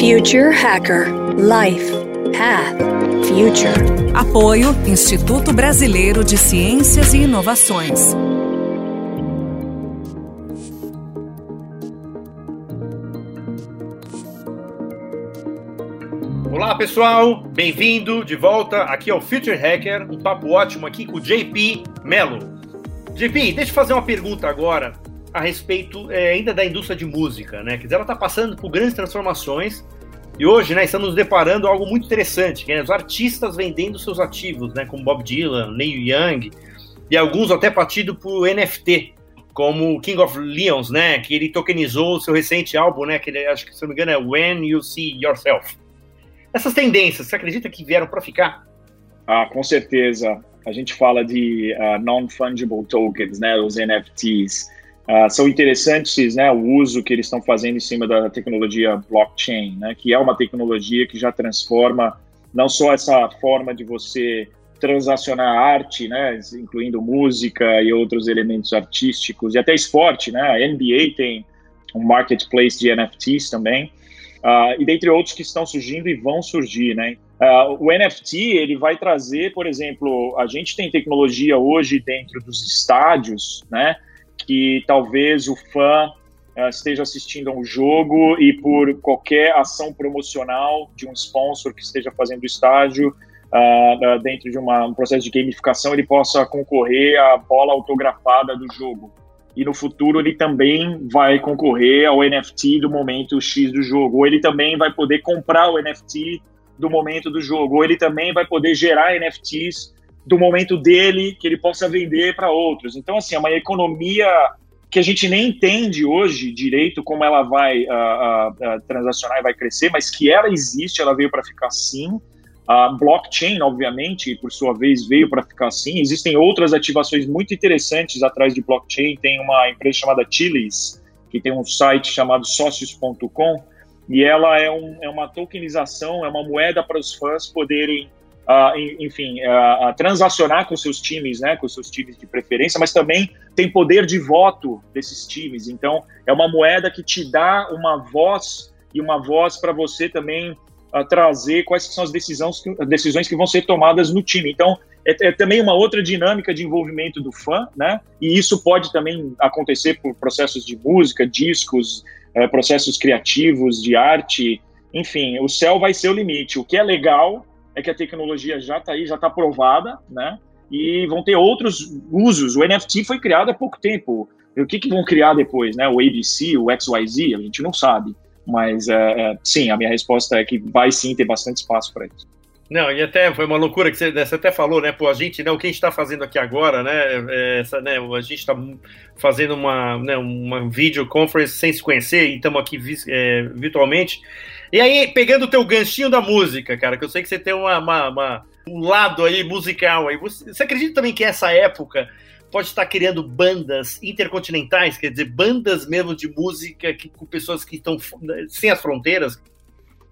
Future Hacker Life Path Future. Apoio Instituto Brasileiro de Ciências e Inovações. Olá pessoal, bem-vindo de volta aqui ao Future Hacker, um papo ótimo aqui com o JP Melo. JP, deixa eu fazer uma pergunta agora a respeito é, ainda da indústria de música, né? Quer dizer, ela está passando por grandes transformações e hoje, né, estamos nos deparando algo muito interessante, que é os artistas vendendo seus ativos, né, como Bob Dylan, Neil Young e alguns até partido por NFT, como King of Leons, né, que ele tokenizou o seu recente álbum, né, que ele, acho que se não me engano é When You See Yourself. Essas tendências, você acredita que vieram para ficar? Ah, com certeza. A gente fala de uh, non-fungible tokens, né, os NFTs. Uh, são interessantes né, o uso que eles estão fazendo em cima da tecnologia blockchain, né, que é uma tecnologia que já transforma não só essa forma de você transacionar arte, né, incluindo música e outros elementos artísticos, e até esporte, né, a NBA tem um marketplace de NFTs também, uh, e dentre outros que estão surgindo e vão surgir, né. Uh, o NFT ele vai trazer, por exemplo, a gente tem tecnologia hoje dentro dos estádios, né, que talvez o fã uh, esteja assistindo a um jogo e por qualquer ação promocional de um sponsor que esteja fazendo estágio, uh, dentro de uma, um processo de gamificação, ele possa concorrer à bola autografada do jogo. E no futuro ele também vai concorrer ao NFT do momento X do jogo. Ou ele também vai poder comprar o NFT do momento do jogo. Ou ele também vai poder gerar NFTs do momento dele que ele possa vender para outros. Então, assim, é uma economia que a gente nem entende hoje direito como ela vai uh, uh, transacionar e vai crescer, mas que ela existe, ela veio para ficar sim. A blockchain, obviamente, por sua vez, veio para ficar assim. Existem outras ativações muito interessantes atrás de blockchain. Tem uma empresa chamada Chilis, que tem um site chamado Sócios.com, e ela é, um, é uma tokenização, é uma moeda para os fãs poderem uh, enfim, uh, transacionar com seus times, né, com seus times de preferência, mas também tem poder de voto desses times. Então, é uma moeda que te dá uma voz e uma voz para você também uh, trazer quais são as decisões, decisões que vão ser tomadas no time. Então, é, é, também uma outra dinâmica de envolvimento do fã, né? E isso pode também acontecer por processos de música, discos, é, processos criativos, de arte, enfim, o céu vai ser o limite. O que é legal é que a tecnologia já está aí, já está aprovada, né? E vão ter outros usos. O NFT foi criado há pouco tempo. O que, que vão criar depois, né? O ABC, o XYZ, a gente não sabe. Mas, é, é, sim, a minha resposta é que vai sim ter bastante espaço para isso. Não, e até foi uma loucura que você, você, até falou, né? Pô, a gente, né, o que a gente está fazendo aqui agora, né? É, essa, né a gente está fazendo uma, né, uma video conference sem se conhecer e estamos aqui é, virtualmente. E aí, pegando o teu ganchinho da música, cara, que eu sei que você tem uma, uma, uma um lado aí musical aí. Você, você acredita também que essa época pode estar criando bandas intercontinentais, quer dizer, bandas mesmo de música que, com pessoas que estão sem as fronteiras?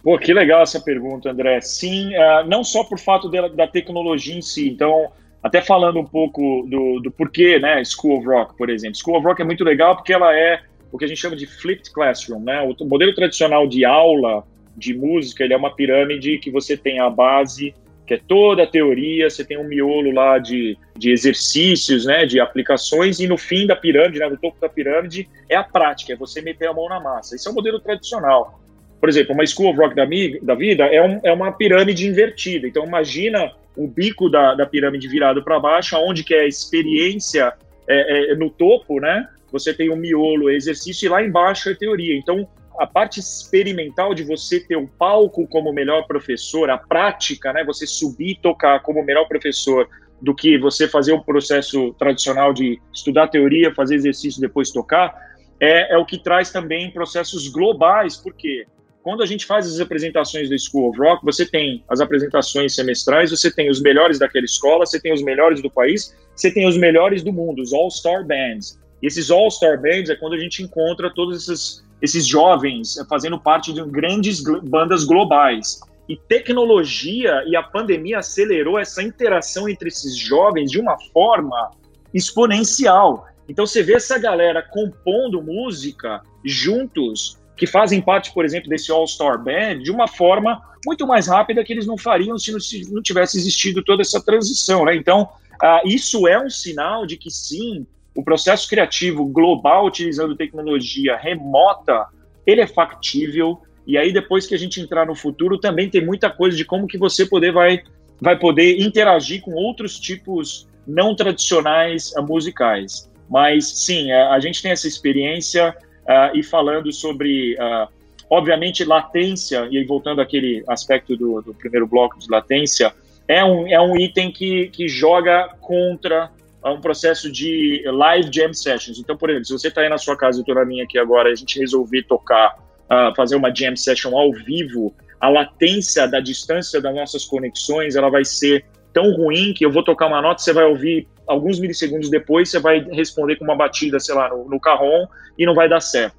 Pô, que legal essa pergunta, André. Sim, uh, não só por fato de, da tecnologia em si, então, até falando um pouco do, do porquê, né, School of Rock, por exemplo. School of Rock é muito legal porque ela é o que a gente chama de flipped classroom, né? O modelo tradicional de aula de música, ele é uma pirâmide que você tem a base, que é toda a teoria, você tem um miolo lá de, de exercícios, né, de aplicações, e no fim da pirâmide, né, no topo da pirâmide, é a prática, é você meter a mão na massa. Esse é o modelo tradicional. Por exemplo, uma School of Rock da, da vida é, um, é uma pirâmide invertida. Então, imagina o bico da, da pirâmide virado para baixo, onde que é a experiência é, é, no topo, né? Você tem o miolo, o exercício, e lá embaixo é teoria. Então, a parte experimental de você ter um palco como melhor professor, a prática, né, você subir e tocar como melhor professor, do que você fazer o processo tradicional de estudar teoria, fazer exercício depois tocar, é, é o que traz também processos globais, porque quando a gente faz as apresentações do School of Rock, você tem as apresentações semestrais, você tem os melhores daquela escola, você tem os melhores do país, você tem os melhores do mundo, os All-Star Bands. E esses All-Star Bands é quando a gente encontra todos esses, esses jovens fazendo parte de grandes bandas globais. E tecnologia e a pandemia acelerou essa interação entre esses jovens de uma forma exponencial. Então você vê essa galera compondo música juntos que fazem parte, por exemplo, desse All-Star Band de uma forma muito mais rápida que eles não fariam se não, se não tivesse existido toda essa transição. Né? Então, uh, isso é um sinal de que sim, o processo criativo global utilizando tecnologia remota, ele é factível. E aí, depois que a gente entrar no futuro, também tem muita coisa de como que você poder vai, vai poder interagir com outros tipos não tradicionais musicais. Mas sim, a, gente tem essa experiência uh, e falando sobre, uh, obviamente, latência, e voltando àquele aspecto do, do, primeiro bloco de latência, é um, é um item que, que joga contra ah, um processo de live jam sessions. Então, por exemplo, se você está aí na sua casa, eu estou na minha aqui agora, a gente resolver tocar, uh, fazer uma jam session ao vivo, a latência da distância das nossas conexões, ela vai ser tão ruim que eu vou tocar uma nota, você vai ouvir alguns milissegundos depois, você vai responder com uma batida, sei lá, no, no carrom e não vai dar certo.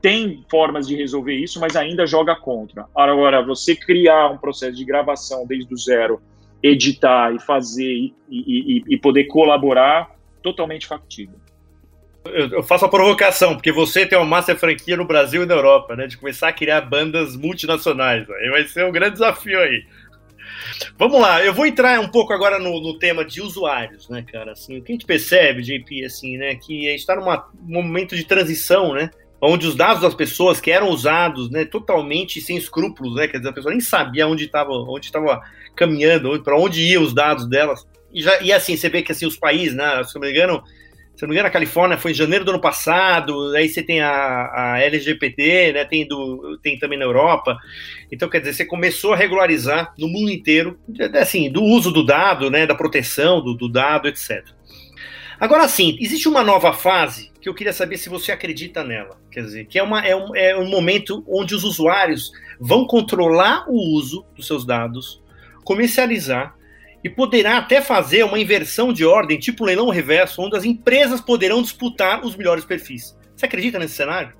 Tem formas de resolver isso, mas ainda joga contra. Agora, você criar um processo de gravação desde o zero, editar e fazer e, e, e poder colaborar, totalmente factível. Eu faço a provocação, porque você tem uma massa franquia no Brasil e na Europa, né? De começar a criar bandas multinacionais. Aí vai ser um grande desafio aí. Vamos lá, eu vou entrar um pouco agora no, no, tema de usuários, né, cara? Assim, o que a gente percebe, JP, assim, né, que a gente está num momento de transição, né? Onde os dados das pessoas que eram usados, né, totalmente sem escrúpulos, né? Quer dizer, a pessoa nem sabia onde estava, onde estava caminhando, para onde iam os dados delas. E, já, e assim, você vê que assim, os países, né, se não me engano, se não me engano, a Califórnia foi em janeiro do ano passado, aí você tem a, a LGBT, né, tem, do, tem também na Europa. Então, quer dizer, você começou a regularizar no mundo inteiro, assim, do uso do dado, né, da proteção do, do dado, etc. Agora sim, existe uma nova fase que eu queria saber se você acredita nela. Quer dizer, que é, uma, é, um, é um momento onde os usuários vão controlar o uso dos seus dados, comercializar e poderá até fazer uma inversão de ordem, tipo leilão reverso, onde as empresas poderão disputar os melhores perfis. Você acredita nesse cenário?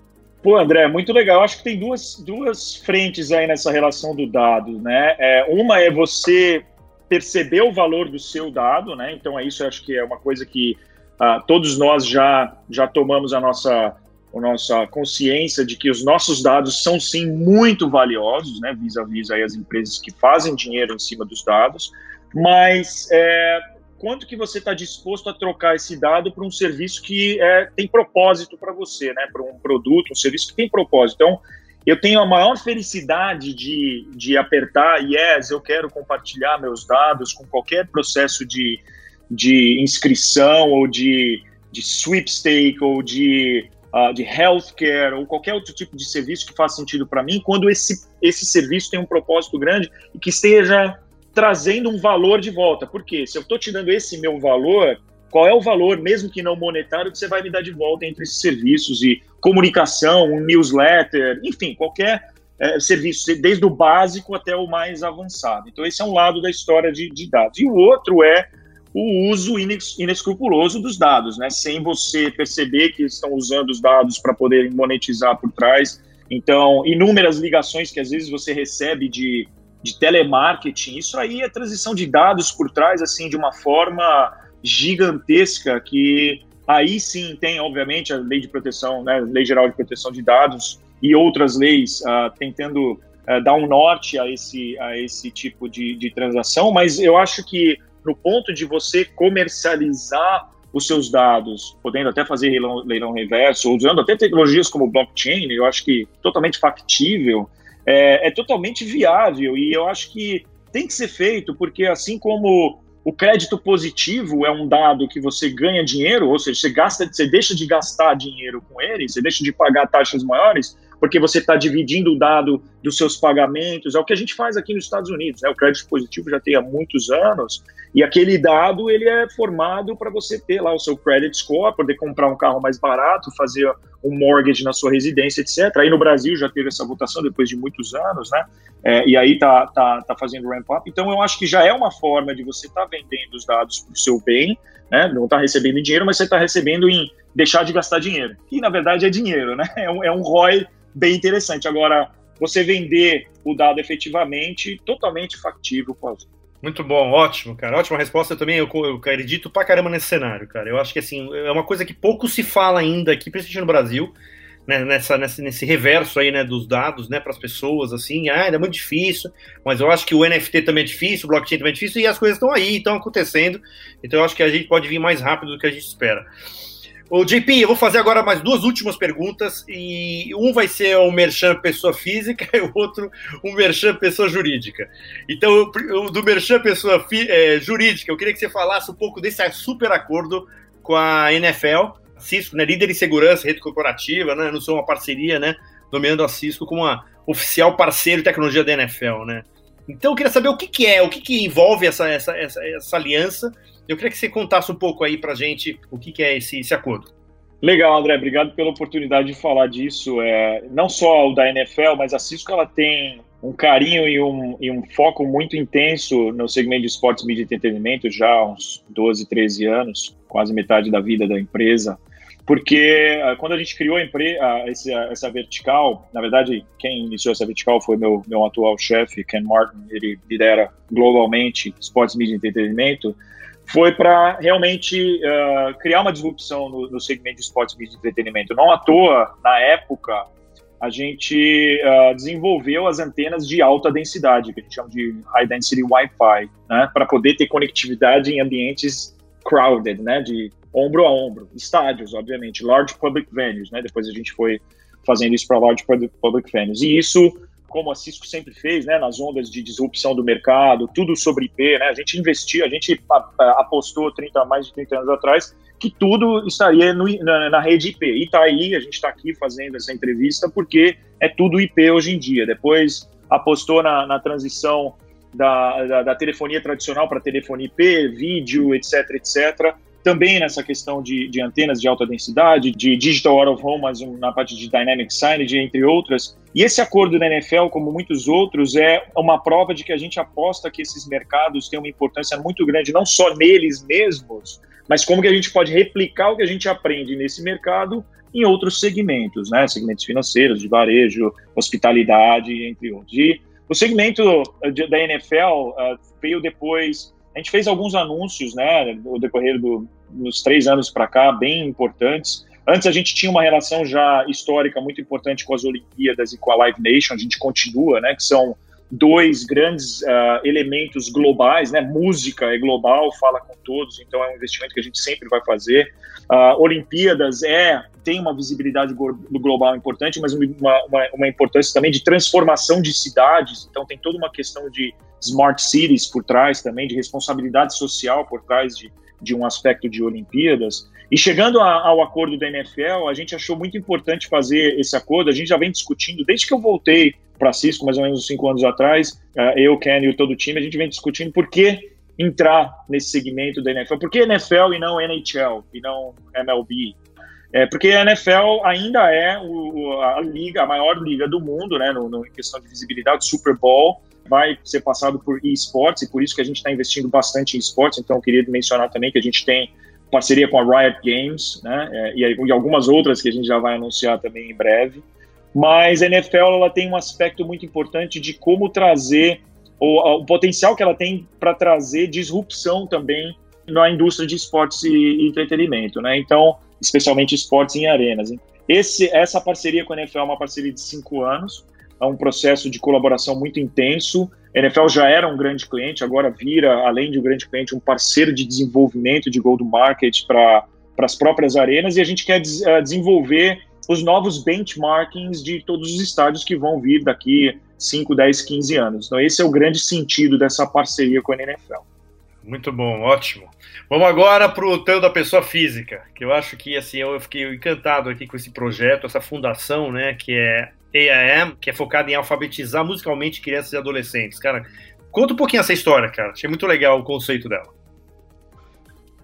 Pô, André, muito legal. Acho que tem duas, duas frentes aí nessa relação do dado, né? É, uma é você perceber o valor do seu dado, né? Então, é isso, acho que é uma coisa que uh, todos nós já, já tomamos a nossa, a nossa consciência de que os nossos dados são, sim, muito valiosos, né? Vis-a-vis aí as empresas que fazem dinheiro em cima dos dados mas é, quanto que você está disposto a trocar esse dado para um serviço que é, tem propósito para você, né? Para um produto, um serviço que tem propósito. Então, eu tenho a maior felicidade de, de apertar yes, eu quero compartilhar meus dados com qualquer processo de, de inscrição ou de, de sweepstake ou de, uh, de healthcare ou qualquer outro tipo de serviço que faça sentido para mim, quando esse, esse serviço tem um propósito grande e que esteja trazendo um valor de volta. Porque se eu estou te dando esse meu valor, qual é o valor, mesmo que não monetário, que você vai me dar de volta entre esses serviços e comunicação, um newsletter, enfim, qualquer é, serviço, desde o básico até o mais avançado. Então, esse é um lado da história de, de dados. E o outro é o uso inescrupuloso dos dados, né? Sem você perceber que estão usando os dados para poder monetizar por trás. Então, inúmeras ligações que às vezes você recebe de de telemarketing, isso aí é transição de dados por trás, assim, de uma forma gigantesca que aí sim tem, obviamente, a lei de proteção, né, lei geral de proteção de dados e outras leis uh, tentando uh, dar um norte a esse, a esse tipo de, de transação, mas eu acho que no ponto de você comercializar os seus dados, podendo até fazer leilão, leilão reverso, usando até tecnologias como blockchain, eu acho que totalmente factível, é, é totalmente viável. E eu acho que tem que ser feito, porque assim como o crédito positivo é um dado que você ganha dinheiro, ou seja, você gasta, você deixa de gastar dinheiro com ele, você deixa de pagar taxas maiores, porque você está dividindo o dado dos seus pagamentos. É o que a gente faz aqui nos Estados Unidos. Né? O crédito positivo já tem há muitos anos e aquele dado ele é formado para você ter lá o seu credit score, poder comprar um carro mais barato, fazer um mortgage na sua residência, etc. Aí no Brasil já teve essa votação depois de muitos anos, né? É, e aí tá, tá, tá fazendo ramp up. Então eu acho que já é uma forma de você estar tá vendendo os dados para o seu bem, né? Não está recebendo em dinheiro, mas você está recebendo em deixar de gastar dinheiro. Que na verdade é dinheiro, né? É um, é um ROI bem interessante. Agora, você vender o dado efetivamente, totalmente factível com muito bom, ótimo, cara. Ótima resposta também. Eu, eu acredito pra caramba nesse cenário, cara. Eu acho que assim, é uma coisa que pouco se fala ainda aqui, principalmente no Brasil. né, nessa, nesse, reverso aí, né, dos dados, né, para as pessoas, assim, ah, é muito difícil, mas eu acho que o NFT também é difícil, o blockchain também é difícil, e as coisas estão aí, estão acontecendo, então eu acho que a gente pode vir mais rápido do que a gente espera. O JP, eu vou fazer agora mais duas últimas perguntas, e um vai ser o Merchan pessoa física e o outro o Merchan pessoa jurídica. Então, do Merchan pessoa é, jurídica, eu queria que você falasse um pouco desse super acordo com a NFL, Cisco, né, líder em segurança, rede corporativa, né, sou uma parceria, né, nomeando a Cisco como oficial parceiro de tecnologia da NFL, né. Então eu queria saber o que, que é, o que, que envolve essa, essa, essa, essa aliança. Eu queria que você contasse um pouco aí para gente o que, que é esse, esse acordo. Legal, André, obrigado pela oportunidade de falar disso. É, não só o da NFL, mas a Cisco ela tem um carinho e um, e um foco muito intenso no segmento de esportes, mídia e entretenimento já há uns 12, 13 anos, quase metade da vida da empresa porque uh, quando a gente criou a empresa, uh, essa, essa vertical, na verdade, quem iniciou essa vertical foi meu, meu atual chefe, Ken Martin, ele lidera globalmente esportes, mídia e entretenimento, foi para realmente uh, criar uma disrupção no, no, segmento de esportes, e entretenimento. Não à toa, na época, a gente uh, desenvolveu as antenas de alta densidade, que a gente chama de High Density Wi-Fi, né, para poder ter conectividade em ambientes crowded, né, de ombro a ombro. Estádios, obviamente, large public venues, né? Depois a gente foi fazendo isso para large public venues. E isso, como a Cisco sempre fez, né, nas ondas de disrupção do mercado, tudo sobre IP, né? A gente investiu, a gente apostou 30, mais de 30 anos atrás que tudo estaria no, na, na, rede IP. E está aí, a gente está aqui fazendo essa entrevista porque é tudo IP hoje em dia. Depois apostou na, na transição da, da, da telefonia tradicional para telefonia IP, vídeo, etc, etc também nessa questão de, de, antenas de alta densidade, de digital out of home, mas na parte de dynamic signage, entre outras. E esse acordo da NFL, como muitos outros, é uma prova de que a gente aposta que esses mercados têm uma importância muito grande, não só neles mesmos, mas como que a gente pode replicar o que a gente aprende nesse mercado em outros segmentos, né? Segmentos financeiros, de varejo, hospitalidade, entre outros. E o segmento da NFL uh, veio depois a gente fez alguns anúncios, né, no decorrer do, dos três anos para cá, bem importantes. Antes a gente tinha uma relação já histórica muito importante com as Olimpíadas e com a Live Nation, a gente continua, né, que são dois grandes uh, elementos globais, né? Música é global, fala com todos, então é um investimento que a gente sempre vai fazer. Uh, Olimpíadas é tem uma visibilidade global importante, mas uma, uma, uma, importância também de transformação de cidades. Então tem toda uma questão de smart cities por trás também, de responsabilidade social por trás de, de um aspecto de Olimpíadas. E chegando a, ao acordo da NFL, a gente achou muito importante fazer esse acordo. A gente já vem discutindo, desde que eu voltei para Cisco, mais ou menos cinco anos atrás, uh, eu, Ken e todo o time, a gente vem discutindo por que entrar nesse segmento da NFL. Por que NFL e não NHL, e não MLB? É, porque a NFL ainda é o, a liga, a maior liga do mundo, né, no, no, em questão de visibilidade, Super Bowl, vai ser passado por esportes, e por isso que a gente está investindo bastante em esportes, então eu queria mencionar também que a gente tem parceria com a Riot Games, né, é, e, e, algumas outras que a gente já vai anunciar também em breve. Mas a NFL ela tem um aspecto muito importante de como trazer o, o potencial que ela tem para trazer disrupção também na indústria de esportes e, entretenimento, né? Então, especialmente esportes em arenas. Esse, essa parceria com a NFL é uma parceria de cinco anos, é um processo de colaboração muito intenso. NFL já era um grande cliente, agora vira, além de um grande cliente, um parceiro de desenvolvimento de go-to-market para as próprias arenas e a gente quer des, uh, desenvolver os novos benchmarkings de todos os estádios que vão vir daqui 5, 10, 15 anos. Então, esse é o grande sentido dessa parceria com a NFL. Muito bom, ótimo. Vamos agora para o tanto da pessoa física, que eu acho que assim eu fiquei encantado aqui com esse projeto, essa fundação, né, que é AIM, que é focada em alfabetizar musicalmente crianças e adolescentes. Cara, conta um pouquinho essa história, cara. Achei muito legal o conceito dela.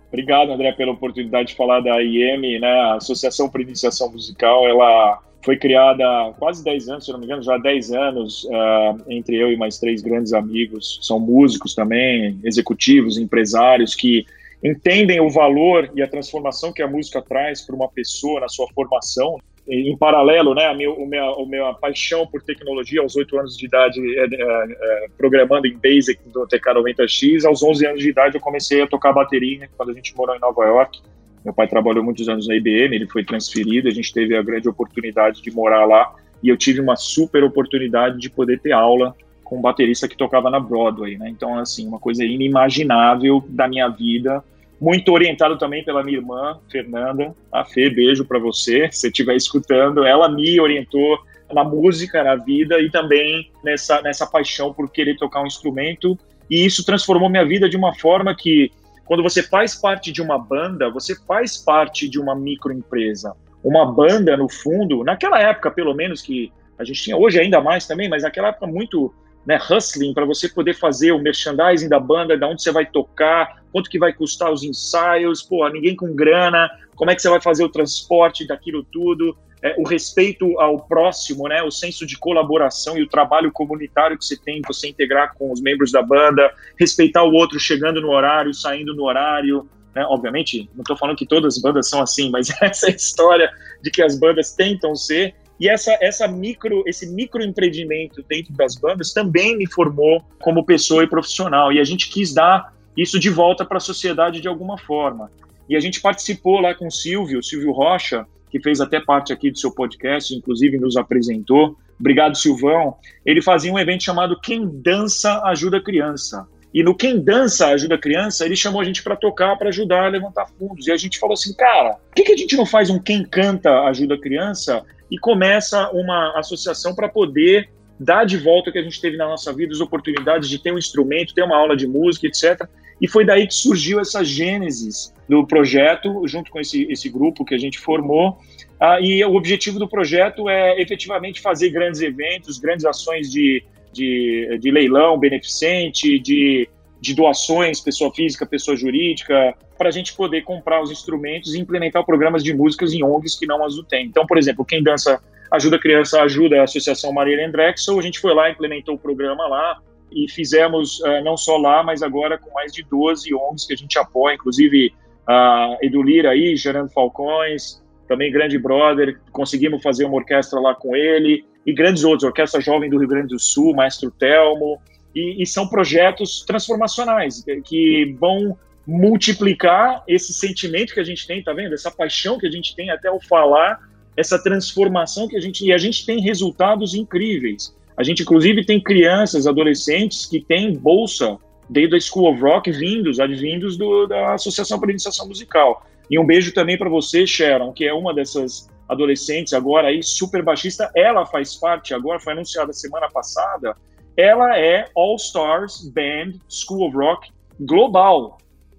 Obrigado, André, pela oportunidade de falar da IEM, né? A Associação para Iniciação Musical, ela foi criada há quase 10 anos, se não me engano, já há 10 anos, uh, entre eu e mais três grandes amigos, são músicos também, executivos, empresários, que entendem o valor e a transformação que a música traz para uma pessoa na sua formação em paralelo, né, a minha, a minha, a minha paixão por tecnologia, aos 8 anos de idade, é, é, é, programando em Basic do TK90X, aos 11 anos de idade eu comecei a tocar bateria, quando a gente morou em Nova York, Meu pai trabalhou muitos anos na IBM, ele foi transferido, a gente teve a grande oportunidade de morar lá e eu tive uma super oportunidade de poder ter aula com um baterista que tocava na Broadway, né? Então, assim, uma coisa inimaginável da minha vida, muito orientado também pela minha irmã, Fernanda. A Fê, beijo para você, se estiver escutando. Ela me orientou na música, na vida e também nessa, nessa paixão por querer tocar um instrumento. E isso transformou minha vida de uma forma que, quando você faz parte de uma banda, você faz parte de uma microempresa. Uma banda, no fundo, naquela época, pelo menos, que a gente tinha, hoje ainda mais também, mas naquela época muito né, hustling, para você poder fazer o merchandising da banda, da onde você vai tocar, quanto que vai custar os ensaios, pô, ninguém com grana, como é que você vai fazer o transporte daquilo tudo é, o respeito ao próximo, né, o senso de colaboração e o trabalho comunitário que você tem, você integrar com os membros da banda, respeitar o outro chegando no horário, saindo no horário. Né? Obviamente, não estou falando que todas as bandas são assim, mas essa é história de que as bandas tentam ser. E essa, essa micro, esse microempreendimento dentro das bandas também me formou como pessoa e profissional. E a gente quis dar isso de volta para a sociedade de alguma forma. E a gente participou lá com o Silvio, Silvio Rocha, que fez até parte aqui do seu podcast, inclusive nos apresentou. Obrigado, Silvão. Ele fazia um evento chamado Quem Dança Ajuda Criança. E no Quem Dança Ajuda Criança, ele chamou a gente para tocar, para ajudar a levantar fundos. E a gente falou assim, cara, por que, que a gente não faz um Quem Canta Ajuda Criança e começa uma associação para poder dar de volta o que a gente teve na nossa vida, as oportunidades de ter um instrumento, ter uma aula de música, etc. E foi daí que surgiu essa gênesis do projeto, junto com esse, esse grupo que a gente formou. Ah, e o objetivo do projeto é efetivamente fazer grandes eventos, grandes ações de, de, de leilão beneficente, de, de doações, pessoa física, pessoa jurídica, para a gente poder comprar os instrumentos e implementar programas de músicas em ONGs que não as têm. Então, por exemplo, quem dança ajuda a criança ajuda a Associação Maria Drexel, a gente foi lá, implementou o programa lá, e fizemos uh, não só lá, mas agora com mais de 12 ONGs que a gente apoia, inclusive a uh, Edulira aí, Gerando Falcões, também grande brother, conseguimos fazer uma orquestra lá com ele, e grandes outros, Orquestra Jovem do Rio Grande do Sul, Maestro Telmo, e, e são projetos transformacionais que vão multiplicar esse sentimento que a gente tem, tá vendo? Essa paixão que a gente tem até ao falar, essa transformação que a gente e a gente tem resultados incríveis. A gente, inclusive, tem crianças, adolescentes que têm bolsa desde a School of Rock vindos, advindos do, da Associação para Iniciação Musical. E um beijo também para você, Sharon, que é uma dessas adolescentes agora aí, super baixista. Ela faz parte agora, foi anunciada semana passada. Ela é All Stars Band School of Rock global,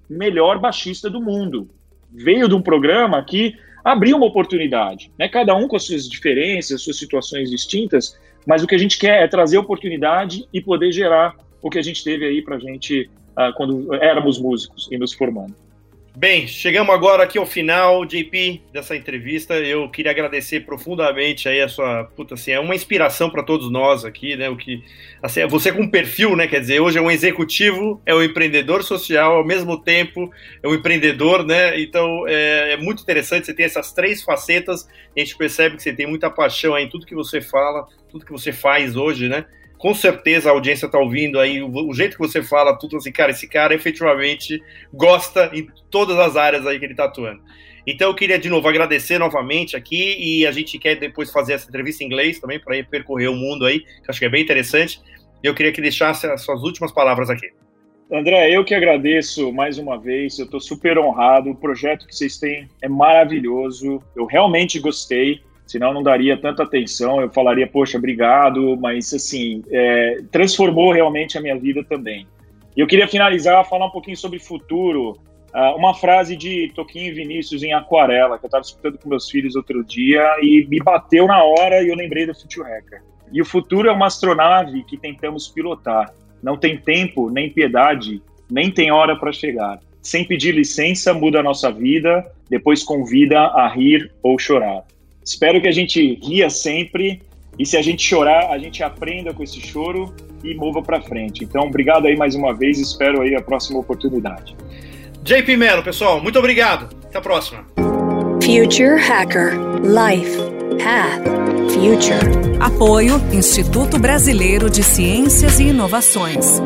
melhor baixista do mundo. Veio de um programa que abriu uma oportunidade, né? Cada um com as suas diferenças, suas situações distintas, mas o que a gente quer é trazer oportunidade e poder gerar o que a gente teve aí para a gente uh, quando éramos músicos e nos formando. Bem, chegamos agora aqui ao final, JP, dessa entrevista. Eu queria agradecer profundamente aí a sua, puta, assim, é uma inspiração para todos nós aqui, né? O que, assim, você com perfil, né? Quer dizer, hoje é um executivo, é um empreendedor social, ao mesmo tempo é um empreendedor, né? Então é, é muito interessante. Você tem essas três facetas. A gente percebe que você tem muita paixão em tudo que você fala, tudo que você faz hoje, né? Com certeza a audiência está ouvindo aí, o, jeito que você fala, tudo assim, cara, esse cara efetivamente gosta em todas as áreas aí que ele está atuando. Então eu queria de novo agradecer novamente aqui e a gente quer depois fazer essa entrevista em inglês também para percorrer o mundo aí, que acho que é bem interessante. Eu queria que deixasse as suas últimas palavras aqui. André, eu que agradeço mais uma vez, eu estou super honrado, o projeto que vocês têm é maravilhoso, eu realmente gostei senão não daria tanta atenção. Eu falaria, poxa, obrigado, mas assim, é, transformou realmente a minha vida também. Eu queria finalizar, falar um pouquinho sobre futuro. Uh, uma frase de Toquinho Vinícius em Aquarela, que eu estava escutando com meus filhos outro dia e me bateu na hora e eu lembrei do Future Hacker. E o futuro é uma astronave que tentamos pilotar. Não tem tempo, nem piedade, nem tem hora para chegar. Sem pedir licença, muda a nossa vida, depois convida a rir ou chorar. Espero que a gente ria sempre e se a gente chorar, a gente aprenda com esse choro e mova para frente. Então, obrigado aí mais uma vez, espero aí a próxima oportunidade. JP Melo, pessoal, muito obrigado. Até a próxima. Future Hacker Life Path Future. Apoio Instituto Brasileiro de Ciências e Inovações.